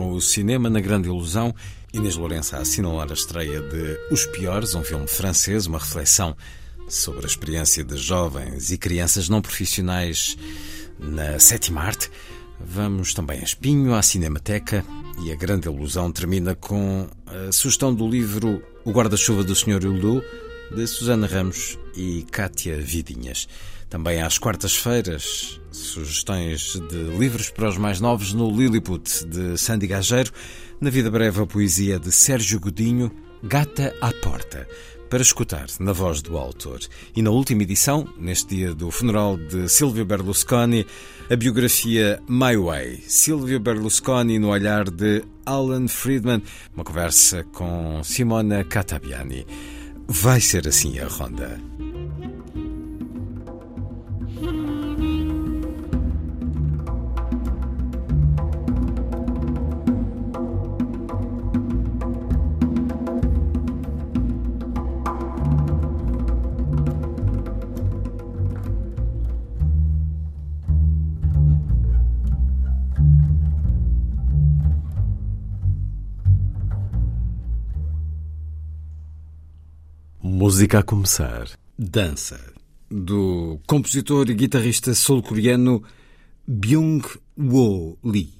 Com o cinema na grande ilusão. Inês Lourenço a assinalar a estreia de Os Piores, um filme francês, uma reflexão sobre a experiência de jovens e crianças não profissionais na sétima arte. Vamos também a Espinho, à Cinemateca e a grande ilusão termina com a sugestão do livro O Guarda-Chuva do Sr. Hulot, de Susana Ramos e Cátia Vidinhas. Também às quartas-feiras, sugestões de livros para os mais novos no Lilliput, de Sandy Gageiro. Na Vida Breve, a poesia de Sérgio Godinho, Gata à Porta, para escutar na voz do autor. E na última edição, neste dia do funeral de Silvio Berlusconi, a biografia My Way, Silvio Berlusconi no olhar de Alan Friedman, uma conversa com Simona Catabiani. Vai ser assim a ronda. Música a começar. Dança. Do compositor e guitarrista sul-coreano Byung-Woo Lee.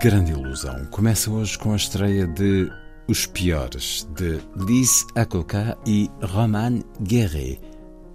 Grande Ilusão começa hoje com a estreia de Os Piores, de Lise Akoka e Roman Guerret.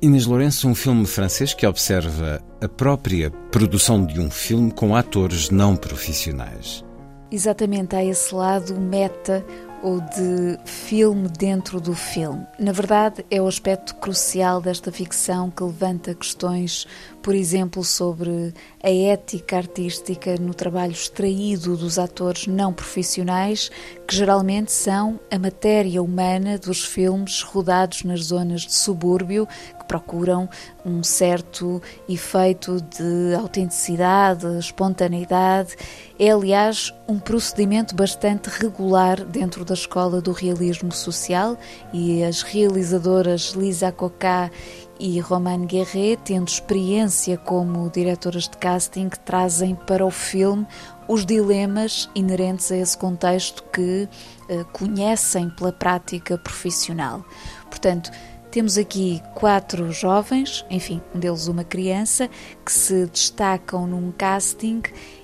Inês Lourenço, um filme francês que observa a própria produção de um filme com atores não profissionais. Exatamente, há esse lado meta ou de filme dentro do filme. Na verdade, é o aspecto crucial desta ficção que levanta questões, por exemplo, sobre a ética artística no trabalho extraído dos atores não profissionais, que geralmente são a matéria humana dos filmes rodados nas zonas de subúrbio, que procuram um certo efeito de autenticidade, espontaneidade. É, aliás, um procedimento bastante regular dentro da escola do realismo social e as realizadoras Lisa Cocá e Romane Guerret, tendo experiência como diretoras de casting, trazem para o filme os dilemas inerentes a esse contexto que uh, conhecem pela prática profissional. Portanto, temos aqui quatro jovens, enfim, um deles uma criança, que se destacam num casting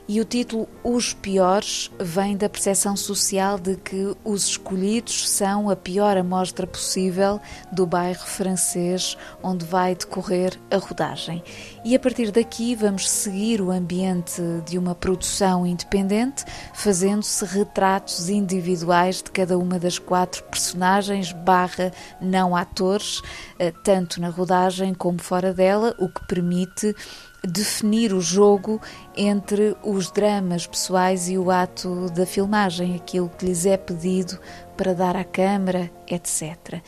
e o título Os Piores vem da percepção social de que os escolhidos são a pior amostra possível do bairro francês onde vai decorrer a rodagem. E a partir daqui vamos seguir o ambiente de uma produção independente, fazendo-se retratos individuais de cada uma das quatro personagens barra não atores, eh, tanto na rodagem como fora dela, o que permite definir o jogo entre os dramas pessoais e o ato da filmagem, aquilo que lhes é pedido para dar à câmara, etc.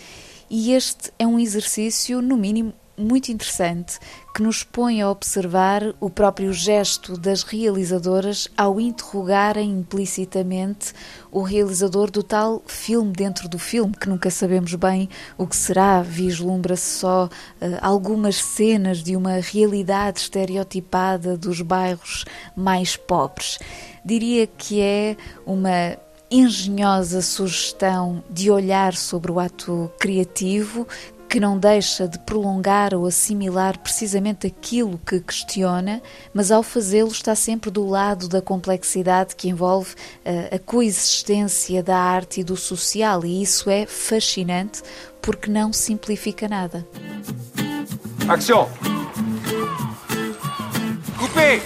E este é um exercício, no mínimo, muito interessante que nos põe a observar o próprio gesto das realizadoras ao interrogarem implicitamente o realizador do tal filme dentro do filme, que nunca sabemos bem o que será, vislumbra-se só uh, algumas cenas de uma realidade estereotipada dos bairros mais pobres. Diria que é uma engenhosa sugestão de olhar sobre o ato criativo que não deixa de prolongar ou assimilar precisamente aquilo que questiona, mas ao fazê-lo está sempre do lado da complexidade que envolve uh, a coexistência da arte e do social, e isso é fascinante porque não simplifica nada. Action! Coupé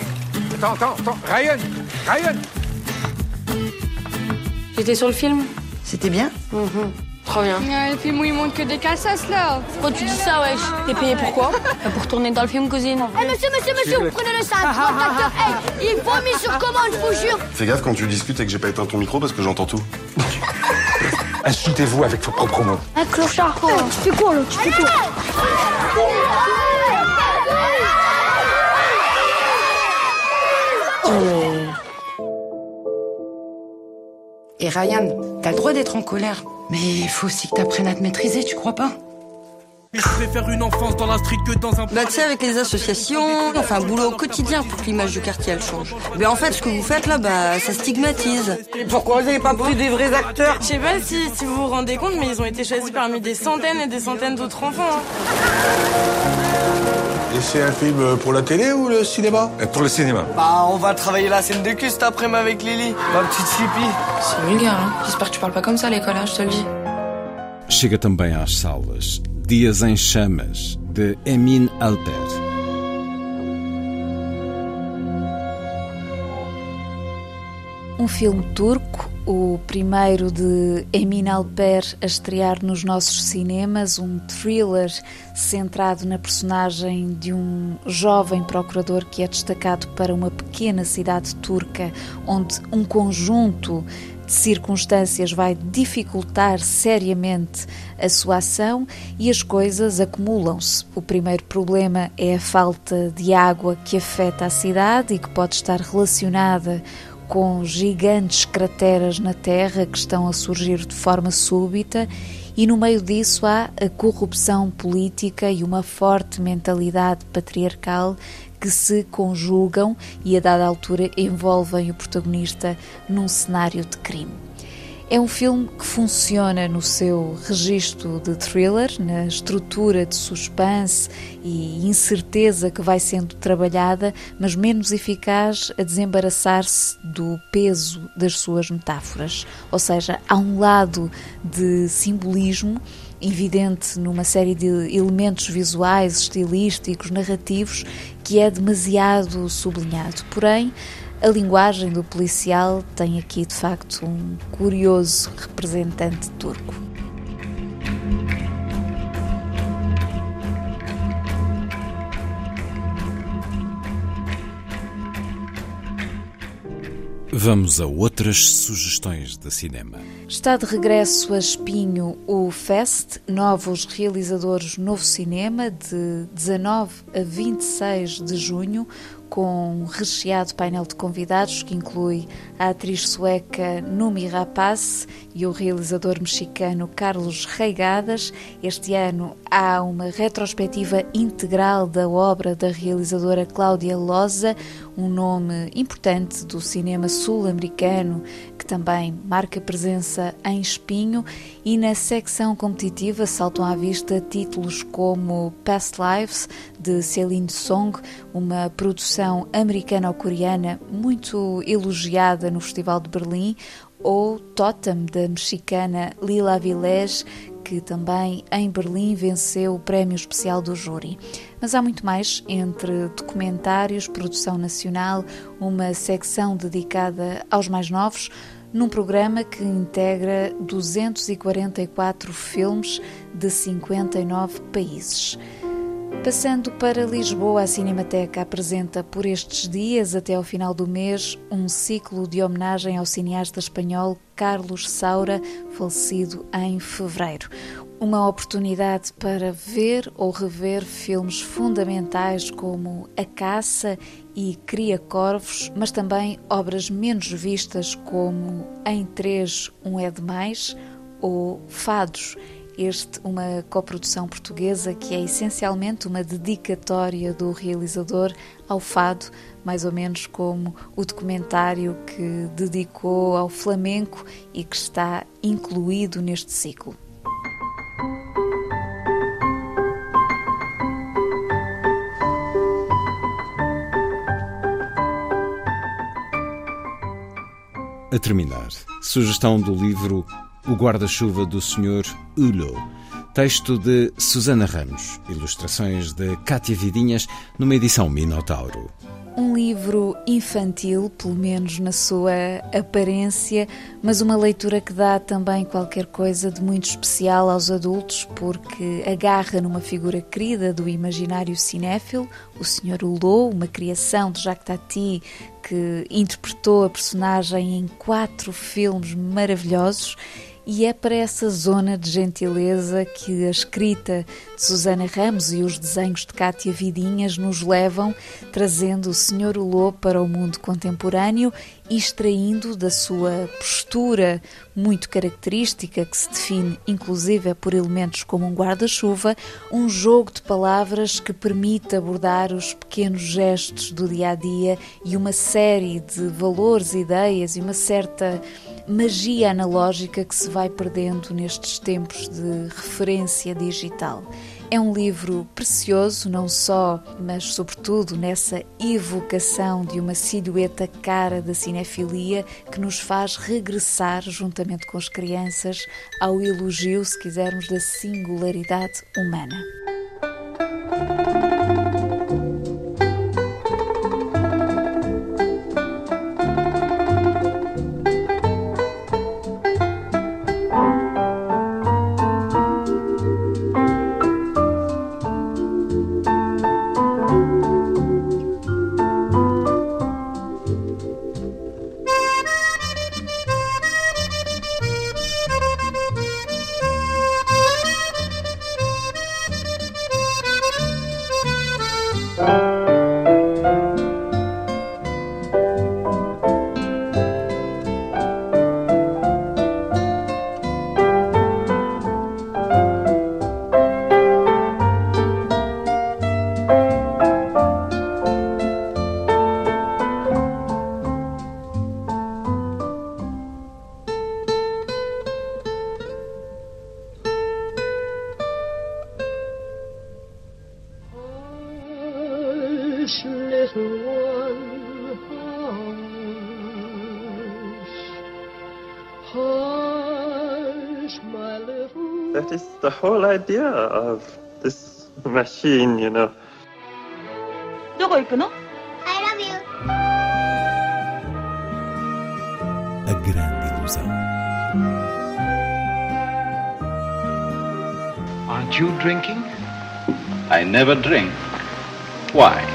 Attends, attends, attends, Ryan! Ryan! J'étais sur le film. C'était bien? Mmh. Trop bien. Ouais, le film où il montre que des cassasses là. Pourquoi tu dis ça, wesh T'es payé pourquoi Pour tourner dans le film, cousine. Eh hey, monsieur, monsieur, monsieur, prenez le sac, acteur. Hey, il vomit sur commande, je vous jure. Fais gaffe quand tu discutes et que j'ai pas éteint ton micro parce que j'entends tout. Insultez-vous avec vos propres mots. Un clochard, quoi. Tu fais quoi là? Tu fais quoi? Et Ryan, t'as le droit d'être en colère. Mais il faut aussi que t'apprennes à te maîtriser, tu crois pas? Je préfère une enfance dans la street que dans un... Bah tu sais, avec les associations, enfin boulot au quotidien pour que l'image du quartier elle change. Mais en fait, ce que vous faites là, bah ça stigmatise. Pourquoi vous n'avez pas pris des vrais acteurs? Je sais pas si, si vous vous rendez compte, mais ils ont été choisis parmi des centaines et des centaines d'autres enfants. Hein. Et c'est un film pour la télé ou le cinéma Pour le cinéma. Bah on va travailler la scène de cul cet après-midi avec Lily, ma petite Chippy. C'est vulgaire, hein J'espère que tu parles pas comme ça à l'école, hein, je te le dis. Chega também às salas Dias em Chamas, de Emin Alper. Um filme turco o primeiro de Emin Albert a estrear nos nossos cinemas, um thriller centrado na personagem de um jovem procurador que é destacado para uma pequena cidade turca, onde um conjunto de circunstâncias vai dificultar seriamente a sua ação e as coisas acumulam-se. O primeiro problema é a falta de água que afeta a cidade e que pode estar relacionada com gigantes crateras na Terra que estão a surgir de forma súbita, e no meio disso há a corrupção política e uma forte mentalidade patriarcal que se conjugam e a dada altura envolvem o protagonista num cenário de crime. É um filme que funciona no seu registro de thriller, na estrutura de suspense e incerteza que vai sendo trabalhada, mas menos eficaz a desembaraçar-se do peso das suas metáforas. Ou seja, há um lado de simbolismo evidente numa série de elementos visuais, estilísticos, narrativos, que é demasiado sublinhado. Porém, a linguagem do policial tem aqui de facto um curioso representante turco. Vamos a outras sugestões de cinema. Está de regresso a Espinho o Fest, novos realizadores Novo Cinema, de 19 a 26 de junho, com um recheado painel de convidados que inclui a atriz sueca Numi Rapaz e o realizador mexicano Carlos Reigadas. Este ano há uma retrospectiva integral da obra da realizadora Cláudia Loza, um nome importante do cinema sul-americano que também marca presença em Espinho, e na secção competitiva saltam à vista títulos como Past Lives, de Celine Song, uma produção americano-coreana muito elogiada no Festival de Berlim, ou Totem, da mexicana Lila Vilés, que também em Berlim venceu o prémio especial do júri. Mas há muito mais entre documentários, produção nacional, uma secção dedicada aos mais novos, num programa que integra 244 filmes de 59 países. Passando para Lisboa, a Cinemateca apresenta por estes dias, até ao final do mês, um ciclo de homenagem ao cineasta espanhol Carlos Saura, falecido em fevereiro. Uma oportunidade para ver ou rever filmes fundamentais como A Caça e Cria Corvos, mas também obras menos vistas como Em Três, Um é Demais ou Fados este uma coprodução portuguesa que é essencialmente uma dedicatória do realizador ao fado, mais ou menos como o documentário que dedicou ao flamenco e que está incluído neste ciclo. A terminar, sugestão do livro o Guarda-Chuva do Sr. Hulot. Texto de Susana Ramos. Ilustrações de Cátia Vidinhas, numa edição Minotauro. Um livro infantil, pelo menos na sua aparência, mas uma leitura que dá também qualquer coisa de muito especial aos adultos, porque agarra numa figura querida do imaginário cinéfilo, o Sr. Hulot, uma criação de Jacques Tati que interpretou a personagem em quatro filmes maravilhosos e é para essa zona de gentileza que a escrita de Susana Ramos e os desenhos de Cátia Vidinhas nos levam, trazendo o Senhor Ulô para o mundo contemporâneo e extraindo da sua postura muito característica, que se define inclusive por elementos como um guarda-chuva, um jogo de palavras que permite abordar os pequenos gestos do dia a dia e uma série de valores, ideias e uma certa magia analógica que se vai perdendo nestes tempos de referência digital. É um livro precioso, não só, mas sobretudo nessa evocação de uma silhueta cara da cinefilia que nos faz regressar, juntamente com as crianças, ao elogio, se quisermos, da singularidade humana. whole idea of this machine, you know. どこ行くの I love you. A grande ilusão. Aren't you drinking? I never drink. Why?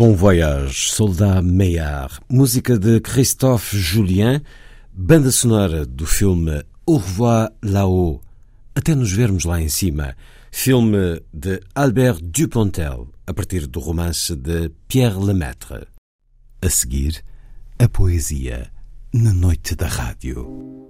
Bon Voyage, Soldat Meillard, música de Christophe Julien, banda sonora do filme Au revoir là-haut, até nos vermos lá em cima, filme de Albert Dupontel, a partir do romance de Pierre Lemaitre. A seguir, a poesia na noite da rádio.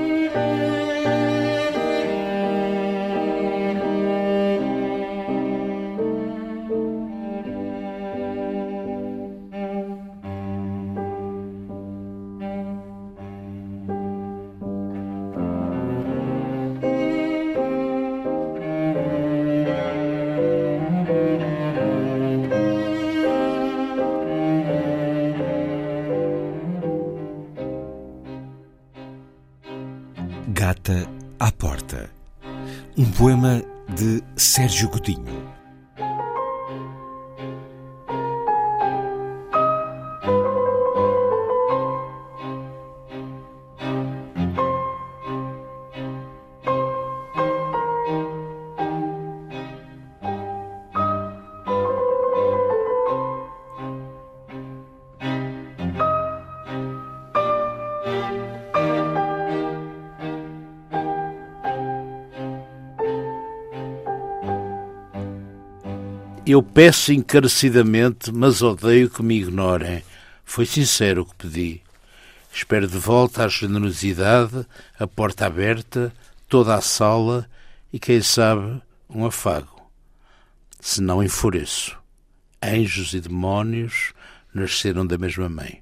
Eu peço encarecidamente, mas odeio que me ignorem. Foi sincero o que pedi. Espero de volta a generosidade, a porta aberta, toda a sala e, quem sabe, um afago. Se não enfureço. Anjos e demónios nasceram da mesma mãe.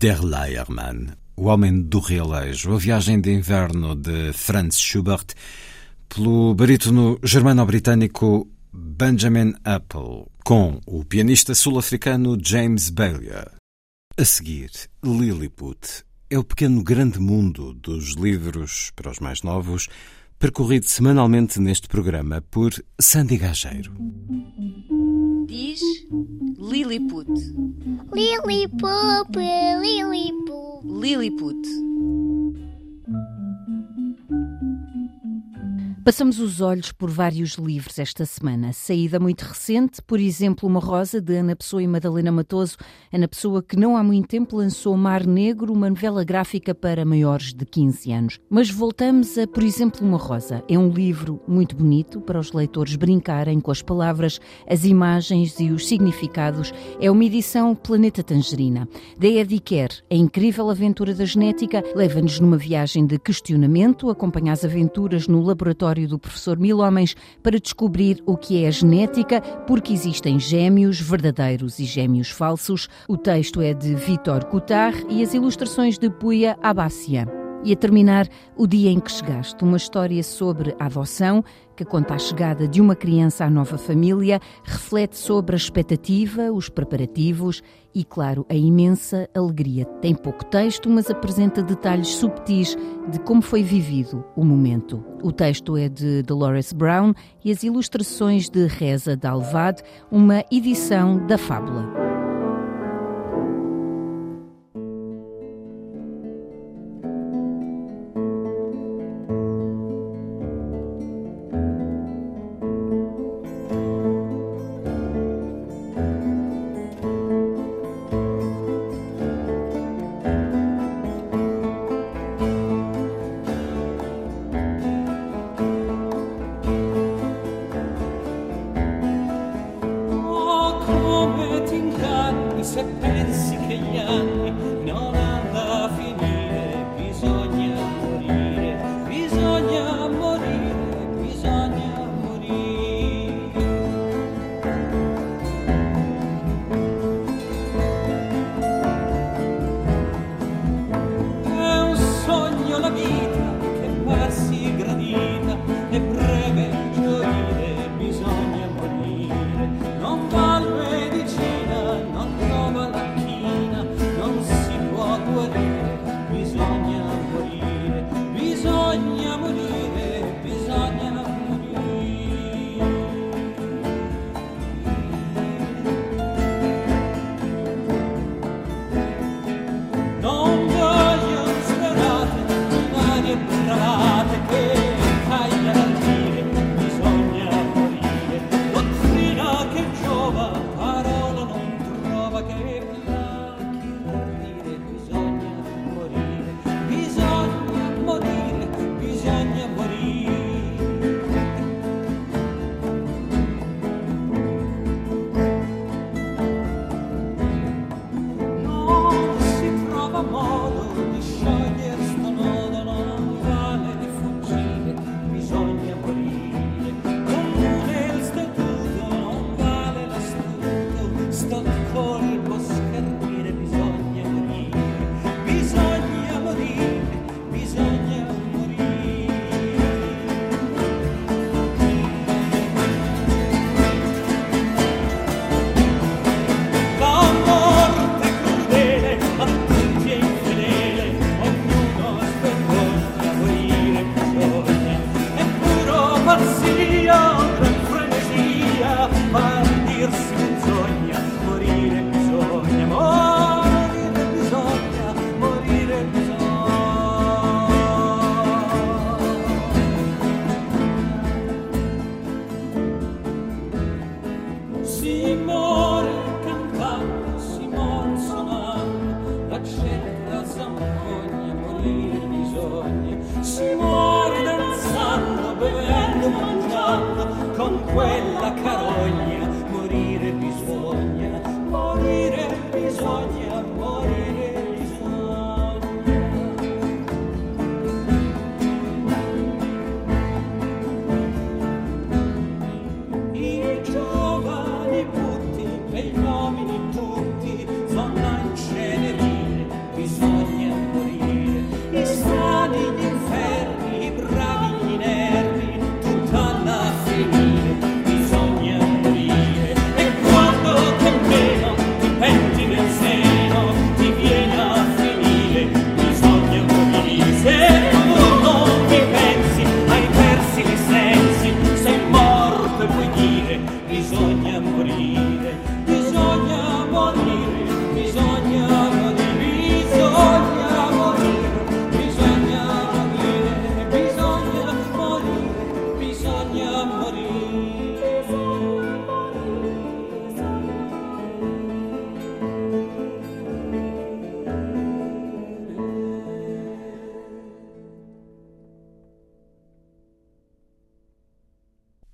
Der Leiermann, O Homem do Realejo, a viagem de inverno de Franz Schubert, pelo barítono germano-britânico Benjamin Apple, com o pianista sul-africano James Bailey. A seguir, Lilliput é o pequeno grande mundo dos livros para os mais novos, percorrido semanalmente neste programa por Sandy Gageiro. Diz Lilliput. Lilliput, Lilliput. Lilliput. Passamos os olhos por vários livros esta semana. Saída muito recente, por exemplo, Uma Rosa, de Ana Pessoa e Madalena Matoso. Ana Pessoa, que não há muito tempo lançou Mar Negro, uma novela gráfica para maiores de 15 anos. Mas voltamos a, por exemplo, Uma Rosa. É um livro muito bonito para os leitores brincarem com as palavras, as imagens e os significados. É uma edição Planeta Tangerina. Da Kerr, a incrível aventura da genética leva-nos numa viagem de questionamento, acompanha as aventuras no laboratório do professor Mil Homens para descobrir o que é a genética, porque existem gêmeos verdadeiros e gêmeos falsos. O texto é de Vitor Coutar e as ilustrações de Puya Abassia. E a terminar, O Dia em que Chegaste, uma história sobre a adoção que conta a chegada de uma criança à nova família, reflete sobre a expectativa, os preparativos e, claro, a imensa alegria. Tem pouco texto, mas apresenta detalhes subtis de como foi vivido o momento. O texto é de Dolores Brown e as ilustrações de Reza Dalvad, uma edição da Fábula.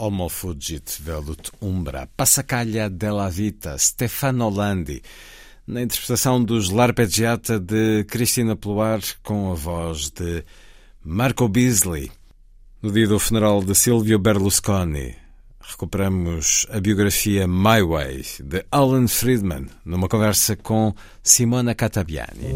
Homo fugit velut umbra, Passacaglia della vita, Stefano Landi, na interpretação dos L'Arpeggiata de Cristina Pluar com a voz de Marco Beasley. No dia do funeral de Silvio Berlusconi, recuperamos a biografia My Way de Alan Friedman numa conversa com Simona Catabiani.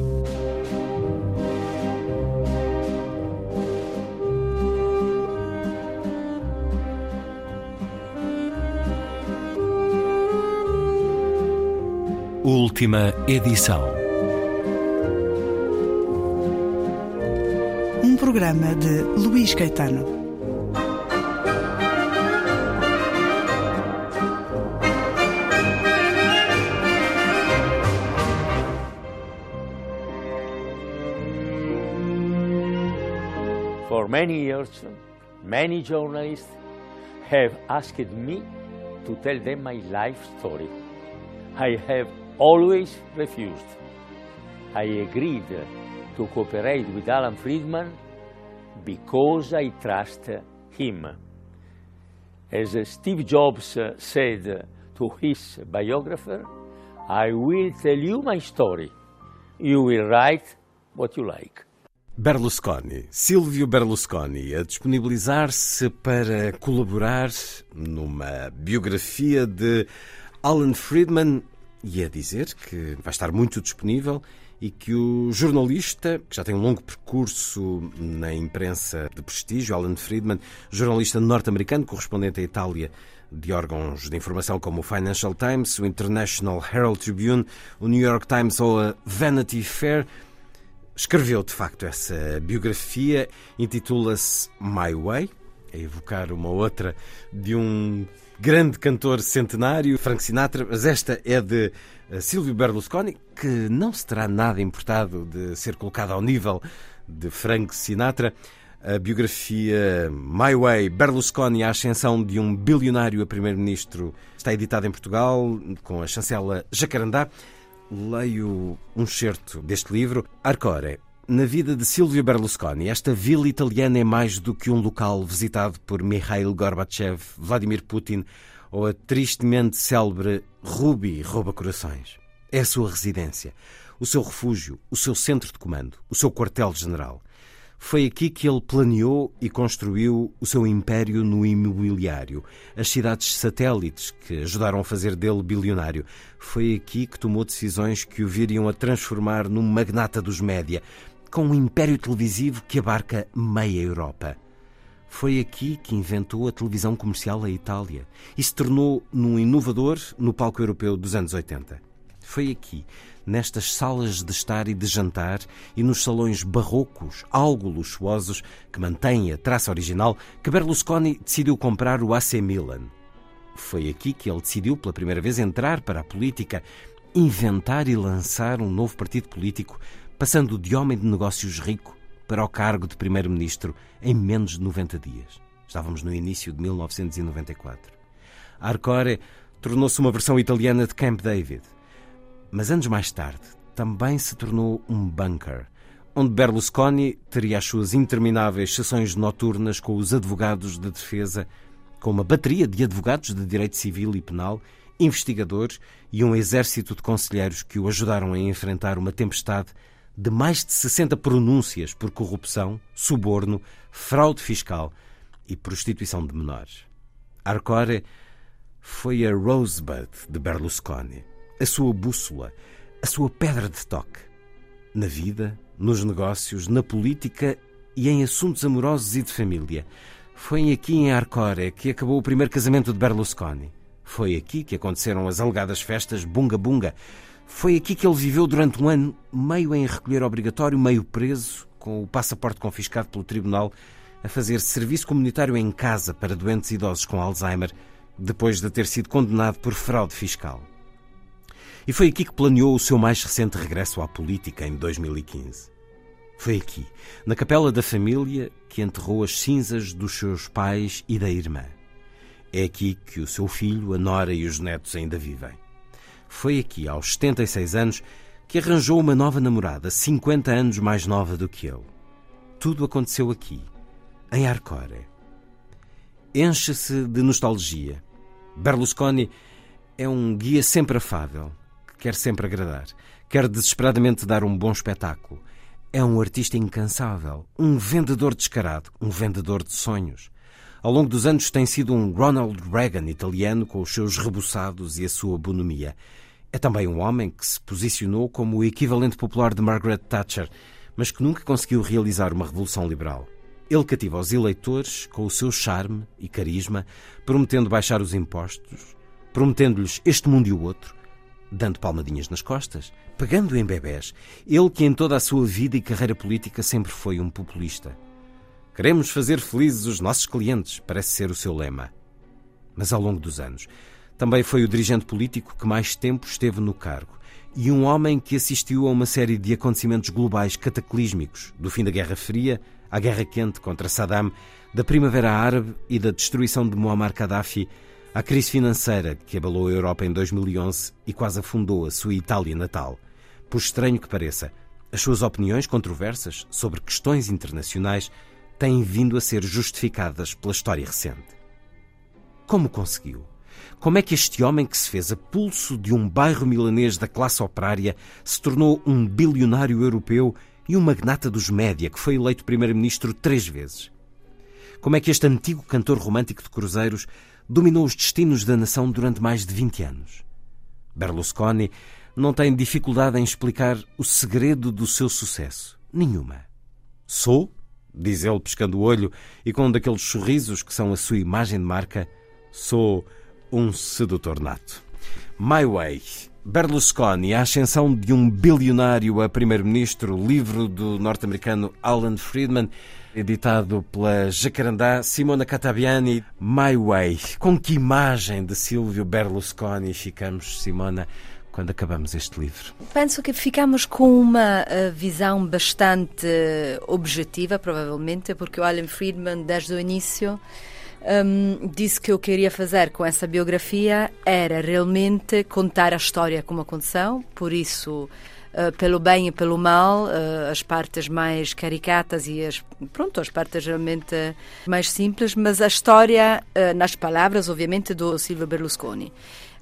Última edição. Um programa de Luís Caetano. For many years, many journalists have asked me to tell them my life story. I have always refused. I agreed to cooperate with Alan Friedman because I trust him. As Steve Jobs said to his biographer, I will tell you my story. You will write what you like. Berlusconi, Silvio Berlusconi, a disponibilizar-se para colaborar numa biografia de Alan Friedman e a dizer que vai estar muito disponível e que o jornalista, que já tem um longo percurso na imprensa de prestígio, Alan Friedman, jornalista norte-americano, correspondente à Itália de órgãos de informação como o Financial Times, o International Herald Tribune, o New York Times ou a Vanity Fair, escreveu de facto essa biografia, intitula-se My Way, a evocar uma outra de um grande cantor centenário, Frank Sinatra, mas esta é de eh, Silvio Berlusconi, que não se terá nada importado de ser colocado ao nível de Frank Sinatra. A biografia My Way, Berlusconi, a ascensão de um bilionário a primeiro-ministro, está editada em Portugal, com a chancela Jacarandá. Leio um certo deste livro. Arcore, na vida de Silvio Berlusconi, esta vila italiana é mais do que um local visitado por Mikhail Gorbachev, Vladimir Putin ou a tristemente célebre Ruby Rouba Corações. É a sua residência, o seu refúgio, o seu centro de comando, o seu quartel-general. Foi aqui que ele planeou e construiu o seu império no imobiliário, as cidades satélites que ajudaram a fazer dele bilionário. Foi aqui que tomou decisões que o viriam a transformar num magnata dos média, com um império televisivo que abarca meia Europa. Foi aqui que inventou a televisão comercial à Itália e se tornou num inovador no palco europeu dos anos 80. Foi aqui, nestas salas de estar e de jantar e nos salões barrocos, algo luxuosos, que mantêm a traça original, que Berlusconi decidiu comprar o AC Milan. Foi aqui que ele decidiu pela primeira vez entrar para a política, inventar e lançar um novo partido político passando de homem de negócios rico para o cargo de primeiro-ministro em menos de 90 dias. Estávamos no início de 1994. Arcore tornou-se uma versão italiana de Camp David. Mas anos mais tarde, também se tornou um bunker, onde Berlusconi teria as suas intermináveis sessões noturnas com os advogados de defesa, com uma bateria de advogados de direito civil e penal investigadores e um exército de conselheiros que o ajudaram a enfrentar uma tempestade de mais de 60 pronúncias por corrupção, suborno, fraude fiscal e prostituição de menores. Arcore foi a Rosebud de Berlusconi, a sua bússola, a sua pedra de toque. Na vida, nos negócios, na política e em assuntos amorosos e de família. Foi aqui em Arcore que acabou o primeiro casamento de Berlusconi. Foi aqui que aconteceram as alegadas festas Bunga Bunga. Foi aqui que ele viveu durante um ano, meio em recolher obrigatório, meio preso, com o passaporte confiscado pelo tribunal, a fazer serviço comunitário em casa para doentes idosos com Alzheimer, depois de ter sido condenado por fraude fiscal. E foi aqui que planeou o seu mais recente regresso à política em 2015. Foi aqui, na capela da família, que enterrou as cinzas dos seus pais e da irmã. É aqui que o seu filho, a nora e os netos ainda vivem. Foi aqui, aos 76 anos, que arranjou uma nova namorada, 50 anos mais nova do que ele. Tudo aconteceu aqui, em Arcore. Enche-se de nostalgia. Berlusconi é um guia sempre afável, que quer sempre agradar, quer desesperadamente dar um bom espetáculo. É um artista incansável, um vendedor descarado, um vendedor de sonhos. Ao longo dos anos tem sido um Ronald Reagan italiano com os seus rebuçados e a sua bonomia. É também um homem que se posicionou como o equivalente popular de Margaret Thatcher, mas que nunca conseguiu realizar uma revolução liberal. Ele cativa os eleitores com o seu charme e carisma, prometendo baixar os impostos, prometendo-lhes este mundo e o outro, dando palmadinhas nas costas, pegando em bebés. Ele que em toda a sua vida e carreira política sempre foi um populista. Queremos fazer felizes os nossos clientes, parece ser o seu lema. Mas ao longo dos anos, também foi o dirigente político que mais tempo esteve no cargo e um homem que assistiu a uma série de acontecimentos globais cataclísmicos, do fim da Guerra Fria à Guerra Quente contra Saddam, da Primavera Árabe e da destruição de Muammar Gaddafi, à crise financeira que abalou a Europa em 2011 e quase afundou a sua Itália natal. Por estranho que pareça, as suas opiniões controversas sobre questões internacionais têm vindo a ser justificadas pela história recente. Como conseguiu? Como é que este homem que se fez a pulso de um bairro milanês da classe operária se tornou um bilionário europeu e um magnata dos média que foi eleito primeiro-ministro três vezes? Como é que este antigo cantor romântico de cruzeiros dominou os destinos da nação durante mais de 20 anos? Berlusconi não tem dificuldade em explicar o segredo do seu sucesso. Nenhuma. Sou diz ele pescando o olho e com um daqueles sorrisos que são a sua imagem de marca, sou um sedutor nato. My Way. Berlusconi, a ascensão de um bilionário a primeiro-ministro, livro do norte-americano Alan Friedman, editado pela Jacarandá Simona Catabiani. My Way. Com que imagem de Silvio Berlusconi ficamos, Simona? Quando acabamos este livro? Penso que ficamos com uma uh, visão bastante objetiva, provavelmente, porque o Alan Friedman, desde o início, um, disse que eu queria fazer com essa biografia era realmente contar a história como aconteceu, por isso. Uh, pelo bem e pelo mal, uh, as partes mais caricatas e as, pronto, as partes realmente mais simples, mas a história, uh, nas palavras, obviamente, do Silvio Berlusconi.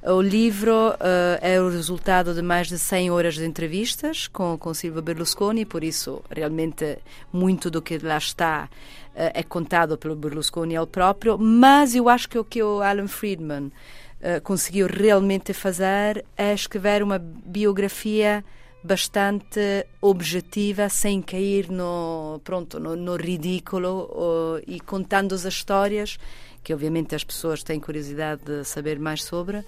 O livro uh, é o resultado de mais de 100 horas de entrevistas com, com Silvio Berlusconi, por isso, realmente, muito do que lá está uh, é contado pelo Berlusconi ao próprio, mas eu acho que o que o Alan Friedman uh, conseguiu realmente fazer é escrever uma biografia bastante objetiva, sem cair no, pronto, no, no ridículo e contando as histórias que obviamente as pessoas têm curiosidade de saber mais sobre,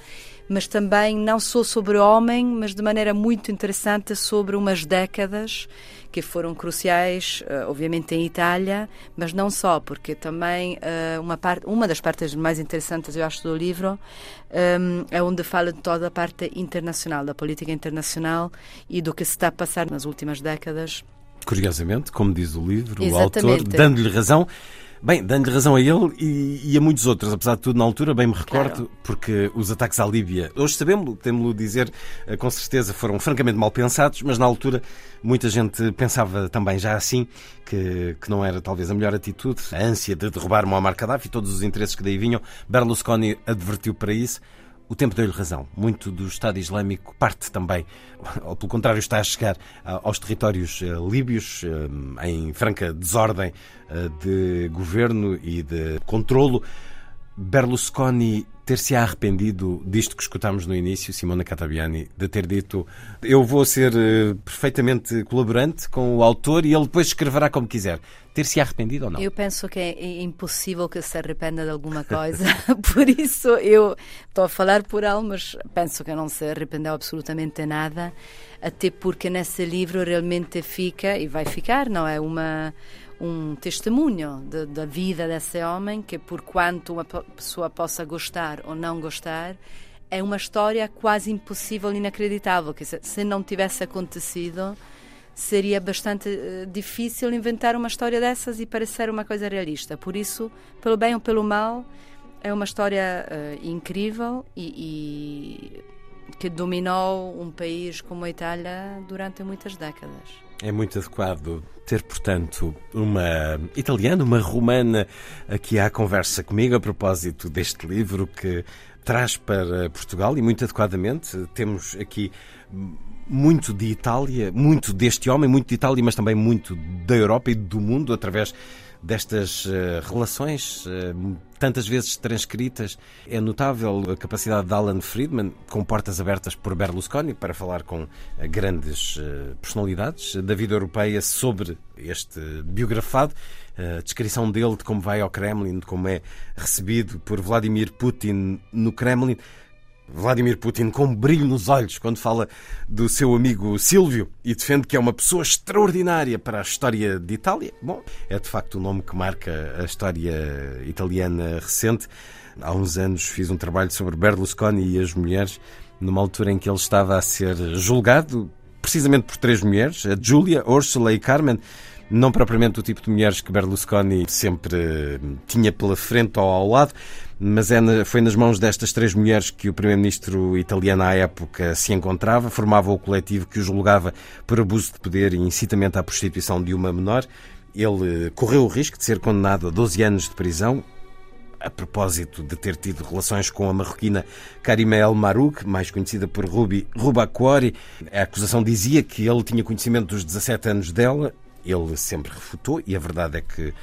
mas também não só sobre o homem, mas de maneira muito interessante sobre umas décadas que foram cruciais, eh, obviamente em Itália, mas não só, porque também eh, uma, parte, uma das partes mais interessantes, eu acho, do livro ehm, é onde fala de toda a parte internacional, da política internacional e do que se está a passar nas últimas décadas. Curiosamente, como diz o livro, Exatamente. o autor, dando-lhe razão, Bem, dando-lhe razão a ele e, e, a muitos outros, apesar de tudo, na altura, bem me recordo, claro. porque os ataques à Líbia, hoje sabemos, temos-lo dizer, eh, com certeza foram francamente mal pensados, mas na altura muita gente pensava também já assim, que, que não era talvez a melhor atitude, a ânsia de derrubar Muammar Gaddafi, todos os interesses que daí vinham. Berlusconi advertiu para isso. O tempo deu-lhe razão. Muito do Estado Islâmico parte também, ou pelo contrário, está a chegar aos territórios líbios em franca desordem de governo e de controlo. Berlusconi ter-se arrependido disto que escutámos no início, Simona Catabiani, de ter dito eu vou ser uh, perfeitamente colaborante com o autor e ele depois escreverá como quiser. Ter-se arrependido ou não? Eu penso que é impossível que se arrependa de alguma coisa, por isso eu estou a falar por ele, mas penso que não se arrependeu absolutamente nada, até porque nesse livro realmente fica, e vai ficar, não é? Uma um testemunho da vida desse homem que, por quanto uma pessoa possa gostar ou não gostar, é uma história quase impossível, inacreditável. Que se, se não tivesse acontecido, seria bastante uh, difícil inventar uma história dessas e parecer uma coisa realista. Por isso, pelo bem ou pelo mal, é uma história uh, incrível e, e que dominou um país como a Itália durante muitas décadas. É muito adequado ter, portanto, uma italiana, uma romana aqui à conversa comigo a propósito deste livro que traz para Portugal. E muito adequadamente temos aqui muito de Itália, muito deste homem, muito de Itália, mas também muito da Europa e do mundo através destas uh, relações, uh, tantas vezes transcritas. É notável a capacidade de Alan Friedman, com portas abertas por Berlusconi, para falar com uh, grandes personalidades da vida europeia sobre este biografado. A descrição dele de como vai ao Kremlin, de como é recebido por Vladimir Putin no Kremlin. Vladimir Putin com um brilho nos olhos quando fala do seu amigo Silvio e defende que é uma pessoa extraordinária para a história de Itália. Bom, é de facto um nome que marca a história italiana recente. Há uns anos fiz um trabalho sobre Berlusconi e as mulheres, numa altura em que ele estava a ser julgado precisamente por três mulheres, a Giulia, Ursula e Carmen não propriamente o tipo de mulheres que Berlusconi sempre tinha pela frente ou ao lado, mas é, foi nas mãos destas três mulheres que o primeiro-ministro italiano à época se encontrava, formava o coletivo que o julgava por abuso de poder e incitamento à prostituição de uma menor. Ele correu o risco de ser condenado a 12 anos de prisão, a propósito de ter tido relações com a marroquina Karima El Marouk, mais conhecida por Ruby Rubacuori. A acusação dizia que ele tinha conhecimento dos 17 anos dela ele sempre refutou e a verdade é que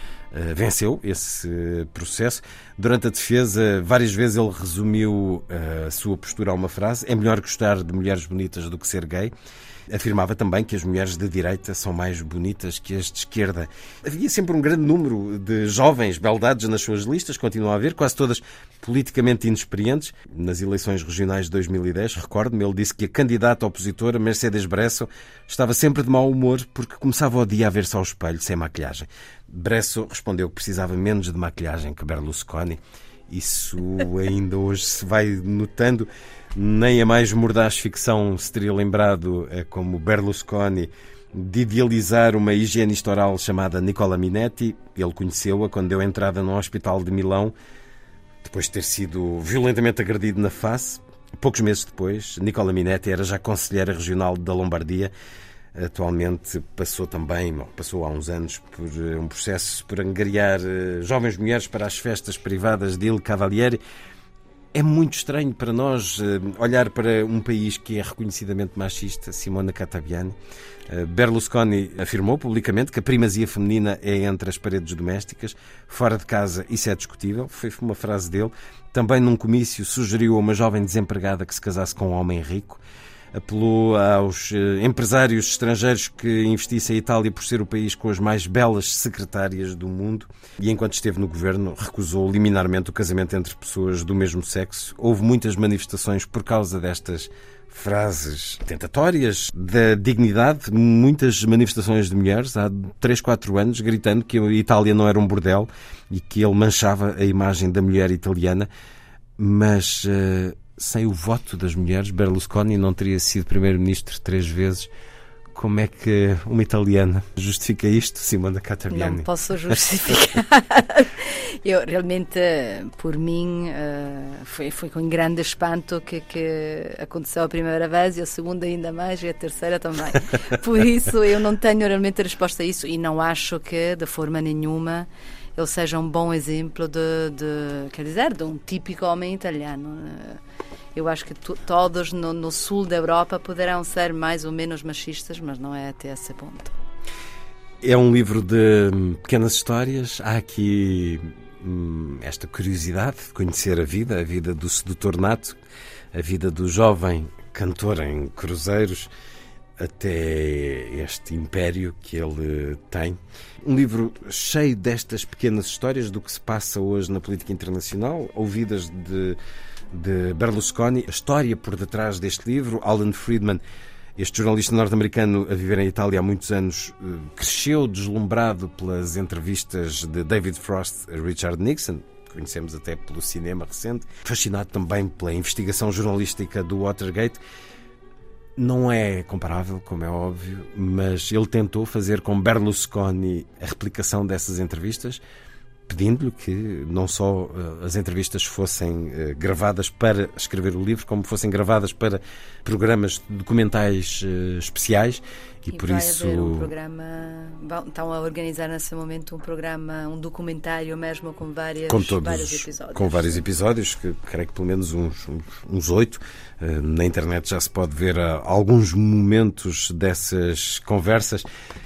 venceu esse processo. Durante a defesa, várias vezes ele resumiu uh, a sua postura a uma frase: é melhor gostar de mulheres bonitas do que ser gay. Afirmava também que as mulheres de direita são mais bonitas que as de esquerda. Havia sempre um grande número de jovens beldades nas suas listas, continua a haver, quase todas politicamente inexperientes. Nas eleições regionais de 2010, recordo-me, ele disse que a candidata opositora, Mercedes Bresso, estava sempre de mau humor porque começava o dia a ver-se ao espelho sem maquilhagem. Bresso respondeu que precisava menos de maquilhagem que Berlusconi. Isso ainda hoje se vai notando. Nem a mais mordaz ficção se teria lembrado, eh, como Berlusconi, de idealizar uma higienista oral chamada Nicola Minetti. Ele conheceu-a quando deu entrada no hospital de Milão, depois de ter sido violentamente agredido na face. Poucos meses depois, Nicola Minetti era já conselheira regional da Lombardia. Atualmente passou também, passou há uns anos, por eh, um processo por angariar eh, jovens mulheres para as festas privadas de Il Cavalieri. É muito estranho para nós uh, olhar para um país que é reconhecidamente machista, Simona Catabiani. Berlusconi afirmou publicamente que a primazia feminina é entre as paredes domésticas, fora de casa isso é discutível, foi uma frase dele. Também num comício sugeriu a uma jovem desempregada que se casasse com um homem rico apelou aos eh, empresários estrangeiros que investissem a Itália por ser o país com as mais belas secretárias do mundo. E, enquanto esteve no governo, recusou liminarmente o casamento entre pessoas do mesmo sexo. Houve muitas manifestações por causa destas frases tentatórias da dignidade, muitas manifestações de mulheres há 3, 4 anos gritando que a Itália não era um bordel e que ele manchava a imagem da mulher italiana, mas uh, sem o voto das mulheres, Berlusconi não teria sido primeiro-ministro três vezes. Como é que uma italiana justifica isto, Simona Catabiani? Não posso justificar. Eu realmente, por mim, eh, foi, foi com grande espanto que, que aconteceu a primeira vez e a segunda ainda mais e a terceira também. Por isso, eu não tenho realmente resposta a isso e não acho que, de forma nenhuma, ele seja um bom exemplo de, de quer dizer, de um típico homem italiano Eu acho que todos no, no, sul da Europa poderão ser mais ou menos machistas, mas não é até esse ponto. É um livro de pequenas histórias. Há aqui hum, esta curiosidade de conhecer a vida, a vida do sedutor nato, a vida do jovem cantor em cruzeiros até este império que ele tem. Um livro cheio destas pequenas histórias do que se passa hoje na política internacional, ouvidas de, de Berlusconi. A história por detrás deste livro, Alan Friedman, este jornalista norte-americano a viver em Itália há muitos anos, eh, cresceu deslumbrado pelas entrevistas de David Frost a Richard Nixon, conhecemos até pelo cinema recente, fascinado também pela investigação jornalística do Watergate não é comparável, como é óbvio, mas ele tentou fazer com Berlusconi a replicação dessas entrevistas, pedindo-lhe que não só uh, as entrevistas fossem uh, gravadas para escrever o livro, como fossem gravadas para programas documentais uh, especiais e, e por vai isso haver um programa estão a organizar nesse momento um programa um documentário mesmo com várias com todos, vários episódios. com vários episódios que creio que pelo menos uns uns oito. Na internet já se pode ver alguns momentos dessas conversas.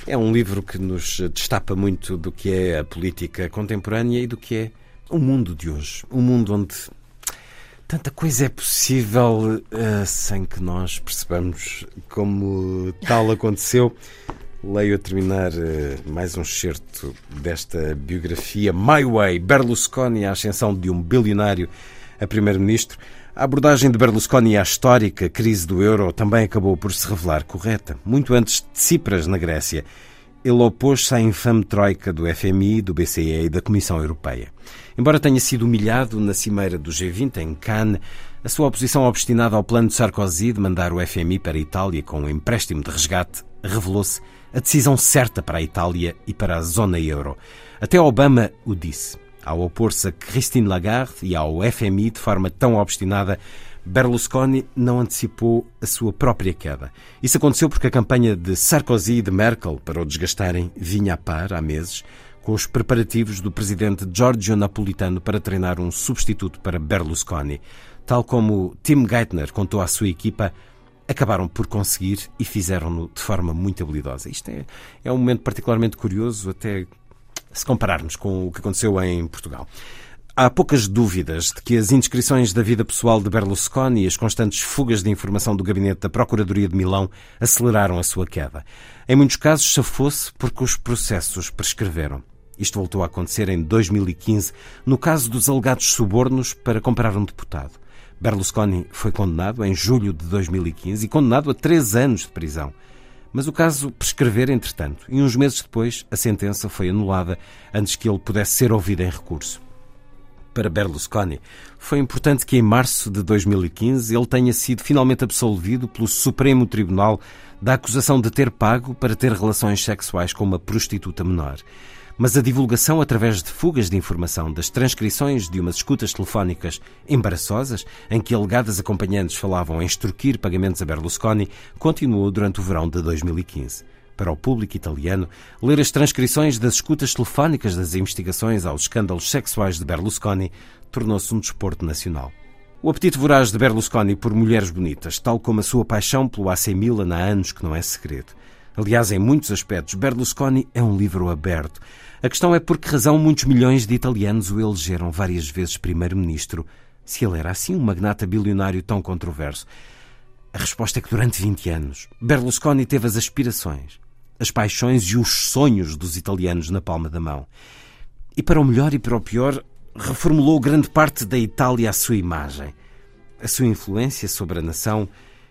É um livro que nos destapa muito do que é a política contemporânea e do que é o mundo de hoje. Um mundo onde Tanta coisa é possível uh, sem que nós percebamos como tal aconteceu. Leio a terminar uh, mais um excerto desta biografia My Way, Berlusconi, a ascensão de um bilionário a primeiro-ministro. A abordagem de Berlusconi à histórica crise do euro também acabou por se revelar correta. Muito antes de Tsipras, na Grécia, ele opôs-se à infame troika do FMI, do BCE e da Comissão Europeia. Embora tenha sido humilhado na cimeira do G20 em Cannes, a sua oposição obstinada ao plano de Sarkozy de mandar o FMI para a Itália com um empréstimo de resgate revelou-se a decisão certa para a Itália e para a zona euro. Até Obama o disse. Ao opor-se a Christine Lagarde e ao FMI de forma tão obstinada, Berlusconi não antecipou a sua própria queda. Isso aconteceu porque a campanha de Sarkozy e de Merkel para o desgastarem vinha a par há meses com os preparativos do presidente Giorgio Napolitano para treinar um substituto para Berlusconi. Tal como Tim Geithner contou à sua equipa, acabaram por conseguir e fizeram-no de forma muito habilidosa. Isto é, é um momento particularmente curioso, até se compararmos com o que aconteceu em Portugal. Há poucas dúvidas de que as indiscrições da vida pessoal de Berlusconi e as constantes fugas de informação do gabinete da Procuradoria de Milão aceleraram a sua queda. Em muitos casos, chafou-se porque os processos prescreveram. Isto voltou a acontecer em 2015, no caso dos alegados subornos para comprar um deputado. Berlusconi foi condenado em julho de 2015 e condenado a três anos de prisão. Mas o caso prescrever, entretanto, e uns meses depois a sentença foi anulada antes que ele pudesse ser ouvido em recurso. Para Berlusconi, foi importante que em março de 2015 ele tenha sido finalmente absolvido pelo Supremo Tribunal da acusação de ter pago para ter relações sexuais com uma prostituta menor mas a divulgação através de fugas de informação das transcrições de umas escutas telefónicas embaraçosas, em que alegadas acompanhantes falavam em extorquir pagamentos a Berlusconi, continuou durante o verão de 2015. Para o público italiano, ler as transcrições das escutas telefónicas das investigações aos escândalos sexuais de Berlusconi tornou-se um desporto nacional. O apetite voraz de Berlusconi por mulheres bonitas, tal como a sua paixão pelo AC Milan há anos que não é segredo. Aliás, em muitos aspectos, Berlusconi é um livro aberto. A questão é por que razão muitos milhões de italianos o elegeram várias vezes primeiro-ministro, se ele era assim um magnata bilionário tão controverso. A resposta é que durante 20 anos, Berlusconi teve as aspirações, as paixões e os sonhos dos italianos na palma da mão. E para o melhor e para o pior, reformulou grande parte da Itália à sua imagem. A sua influência sobre a nação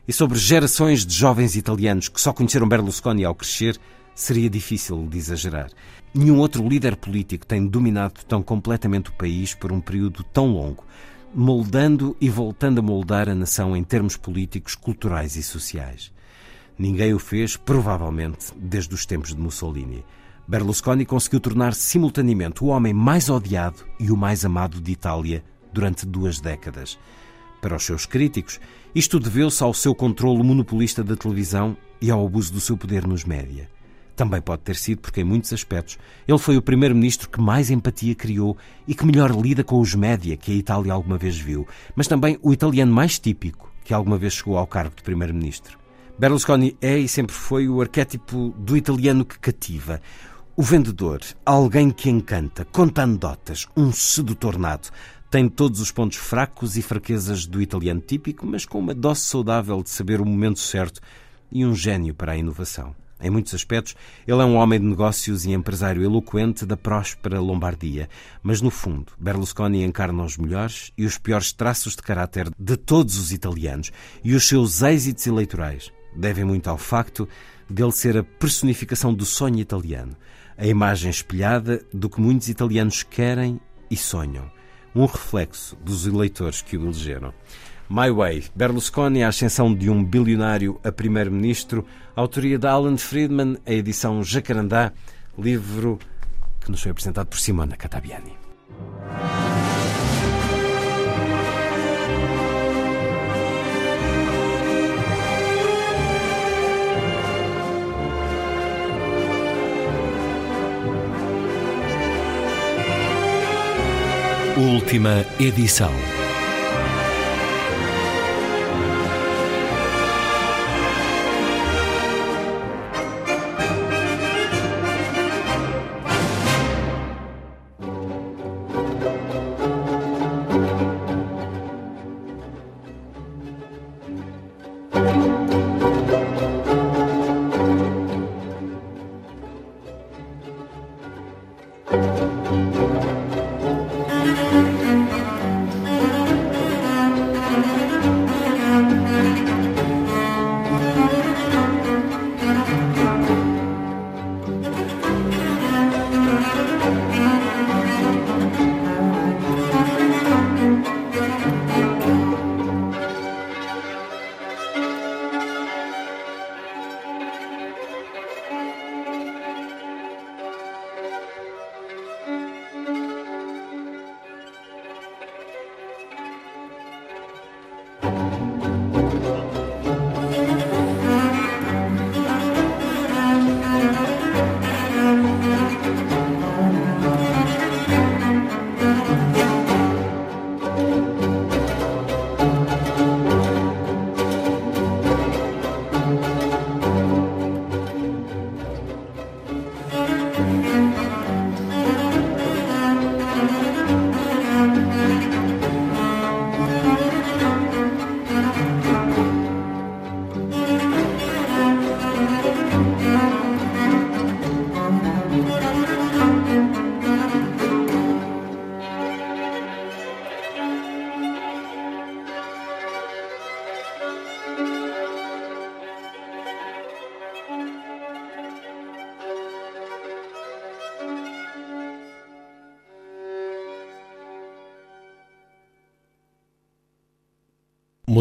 e sobre gerações de jovens italianos que só conheceram Berlusconi ao crescer seria difícil de exagerar. Nenhum outro líder político tem dominado tão completamente o país por um período tão longo, moldando e voltando a moldar a nação em termos políticos, culturais e sociais. Ninguém o fez, provavelmente, desde os tempos de Mussolini. Berlusconi conseguiu tornar-se simultaneamente o homem mais odiado e o mais amado de Itália durante duas décadas. Para os seus críticos, isto deveu-se ao seu controle monopolista da televisão e ao abuso do seu poder nos média. Também pode ter sido porque, em muitos aspectos, ele foi o primeiro-ministro que mais empatia criou e que melhor lida com os média que a Itália alguma vez viu, mas também o italiano mais típico que alguma vez chegou ao cargo de primeiro-ministro. Berlusconi é e sempre foi o arquétipo do italiano que cativa. O vendedor, alguém que encanta, conta anedotas, um sedutor nato. Tem todos os pontos fracos e fraquezas do italiano típico, mas com uma dose saudável de saber o momento certo e um gênio para a inovação. Em muitos aspectos, ele é um homem de negócios e empresário eloquente da próspera Lombardia, mas no fundo, Berlusconi encarna os melhores e os piores traços de caráter de todos os italianos, e os seus êxitos eleitorais devem muito ao facto de ele ser a personificação do sonho italiano, a imagem espelhada do que muitos italianos querem e sonham, um reflexo dos eleitores que o elegeram. My Way, Berlusconi, a ascensão de um bilionário a primeiro-ministro, autoria de Alan Friedman, a edição Jacarandá, livro que nos foi apresentado por Simona Catabiani. Última edição.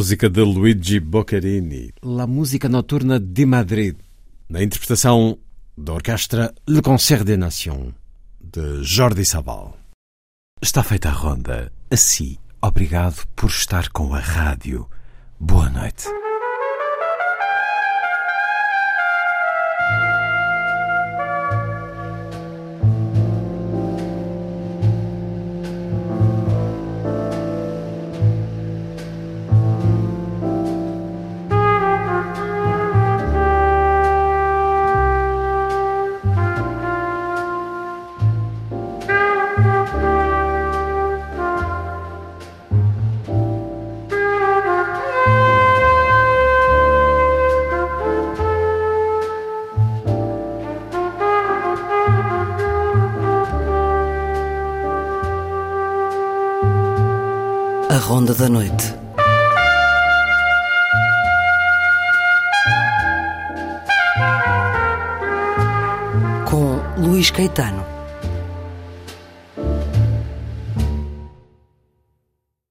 Música de Luigi Boccherini, La Música Noturna de Madrid, na interpretação da orquestra Le Concert des Nations, de Jordi Sabal. Está feita a ronda. Assim, obrigado por estar com a rádio. Boa noite. Noite.